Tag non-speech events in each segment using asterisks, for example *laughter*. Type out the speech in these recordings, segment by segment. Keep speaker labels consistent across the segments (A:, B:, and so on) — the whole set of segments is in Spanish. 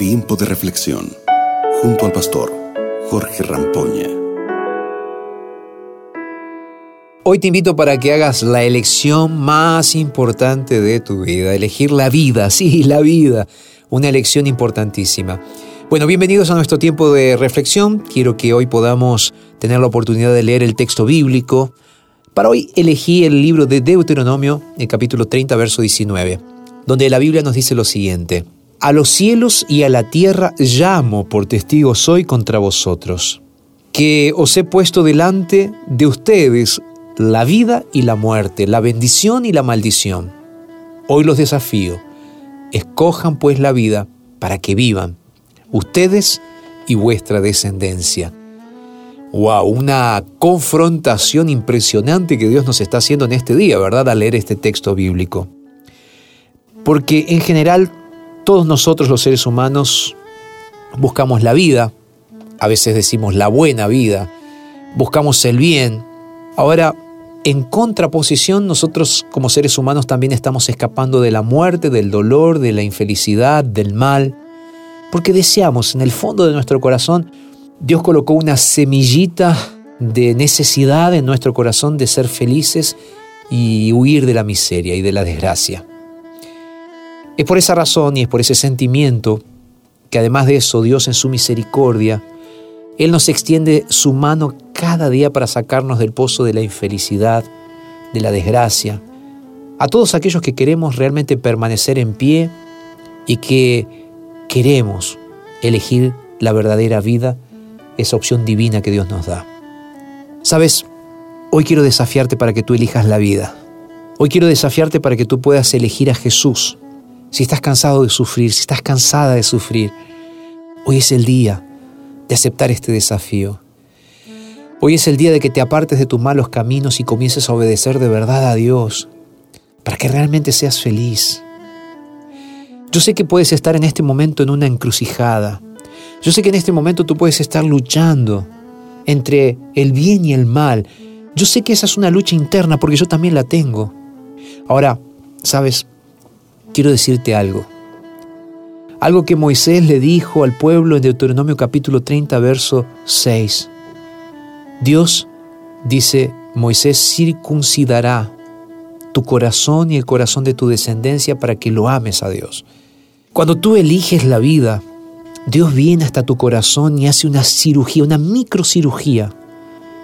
A: Tiempo de reflexión junto al pastor Jorge Rampoña.
B: Hoy te invito para que hagas la elección más importante de tu vida, elegir la vida, *laughs* sí, la vida, una elección importantísima. Bueno, bienvenidos a nuestro tiempo de reflexión. Quiero que hoy podamos tener la oportunidad de leer el texto bíblico. Para hoy elegí el libro de Deuteronomio, el capítulo 30, verso 19, donde la Biblia nos dice lo siguiente. A los cielos y a la tierra llamo por testigo soy contra vosotros, que os he puesto delante de ustedes la vida y la muerte, la bendición y la maldición. Hoy los desafío, escojan pues la vida para que vivan, ustedes y vuestra descendencia. Wow, una confrontación impresionante que Dios nos está haciendo en este día, ¿verdad? Al leer este texto bíblico. Porque en general todos nosotros los seres humanos buscamos la vida, a veces decimos la buena vida, buscamos el bien. Ahora, en contraposición, nosotros como seres humanos también estamos escapando de la muerte, del dolor, de la infelicidad, del mal, porque deseamos, en el fondo de nuestro corazón, Dios colocó una semillita de necesidad en nuestro corazón de ser felices y huir de la miseria y de la desgracia. Es por esa razón y es por ese sentimiento que además de eso Dios en su misericordia, Él nos extiende su mano cada día para sacarnos del pozo de la infelicidad, de la desgracia, a todos aquellos que queremos realmente permanecer en pie y que queremos elegir la verdadera vida, esa opción divina que Dios nos da. Sabes, hoy quiero desafiarte para que tú elijas la vida. Hoy quiero desafiarte para que tú puedas elegir a Jesús si estás cansado de sufrir, si estás cansada de sufrir, hoy es el día de aceptar este desafío. Hoy es el día de que te apartes de tus malos caminos y comiences a obedecer de verdad a Dios, para que realmente seas feliz. Yo sé que puedes estar en este momento en una encrucijada. Yo sé que en este momento tú puedes estar luchando entre el bien y el mal. Yo sé que esa es una lucha interna porque yo también la tengo. Ahora, sabes, quiero decirte algo. Algo que Moisés le dijo al pueblo en Deuteronomio capítulo 30, verso 6. Dios, dice Moisés, circuncidará tu corazón y el corazón de tu descendencia para que lo ames a Dios. Cuando tú eliges la vida, Dios viene hasta tu corazón y hace una cirugía, una microcirugía,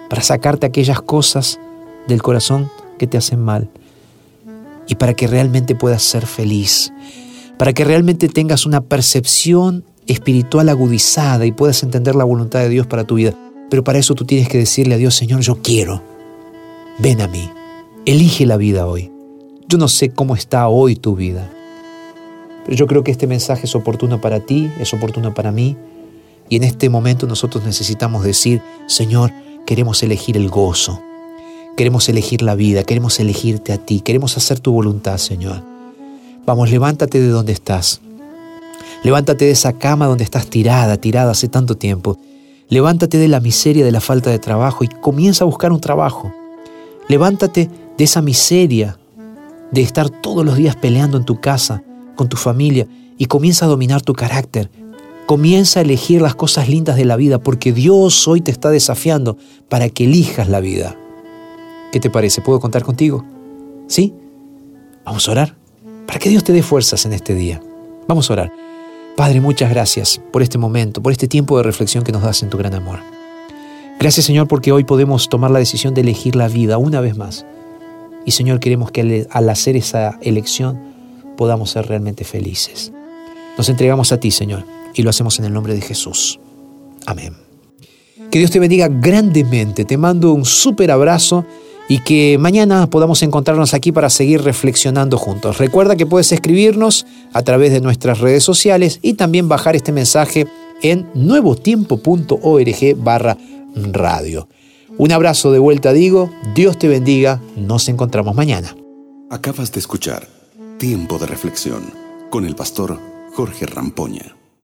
B: para sacarte aquellas cosas del corazón que te hacen mal y para que realmente puedas ser feliz, para que realmente tengas una percepción espiritual agudizada y puedas entender la voluntad de Dios para tu vida. Pero para eso tú tienes que decirle a Dios, Señor, yo quiero, ven a mí, elige la vida hoy. Yo no sé cómo está hoy tu vida, pero yo creo que este mensaje es oportuno para ti, es oportuno para mí, y en este momento nosotros necesitamos decir, Señor, queremos elegir el gozo, Queremos elegir la vida, queremos elegirte a ti, queremos hacer tu voluntad, Señor. Vamos, levántate de donde estás. Levántate de esa cama donde estás tirada, tirada hace tanto tiempo. Levántate de la miseria de la falta de trabajo y comienza a buscar un trabajo. Levántate de esa miseria de estar todos los días peleando en tu casa, con tu familia, y comienza a dominar tu carácter. Comienza a elegir las cosas lindas de la vida, porque Dios hoy te está desafiando para que elijas la vida. ¿Qué te parece? ¿Puedo contar contigo? ¿Sí? Vamos a orar para que Dios te dé fuerzas en este día. Vamos a orar. Padre, muchas gracias por este momento, por este tiempo de reflexión que nos das en tu gran amor. Gracias Señor porque hoy podemos tomar la decisión de elegir la vida una vez más. Y Señor, queremos que al hacer esa elección podamos ser realmente felices. Nos entregamos a ti, Señor, y lo hacemos en el nombre de Jesús. Amén. Que Dios te bendiga grandemente. Te mando un súper abrazo y que mañana podamos encontrarnos aquí para seguir reflexionando juntos. Recuerda que puedes escribirnos a través de nuestras redes sociales y también bajar este mensaje en nuevotiempo.org barra radio. Un abrazo de vuelta, digo, Dios te bendiga, nos encontramos mañana.
A: Acabas de escuchar Tiempo de Reflexión con el pastor Jorge Rampoña.